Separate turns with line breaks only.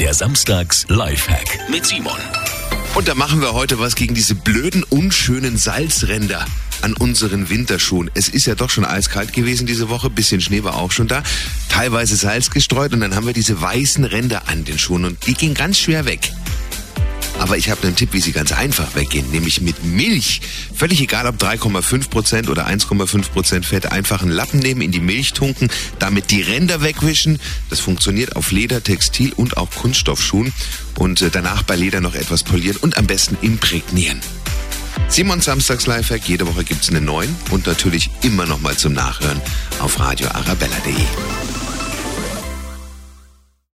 Der Samstags Lifehack mit Simon.
Und da machen wir heute was gegen diese blöden, unschönen Salzränder an unseren Winterschuhen. Es ist ja doch schon eiskalt gewesen diese Woche, bisschen Schnee war auch schon da, teilweise Salz gestreut und dann haben wir diese weißen Ränder an den Schuhen und die gehen ganz schwer weg. Aber ich habe einen Tipp, wie sie ganz einfach weggehen, nämlich mit Milch. Völlig egal, ob 3,5% oder 1,5% Fett, einfach einen Lappen nehmen, in die Milch tunken, damit die Ränder wegwischen. Das funktioniert auf Leder, Textil und auch Kunststoffschuhen. Und äh, danach bei Leder noch etwas polieren und am besten imprägnieren. Simon Samstags Lifehack, jede Woche gibt's einen neuen und natürlich immer noch mal zum Nachhören auf radioarabella.de.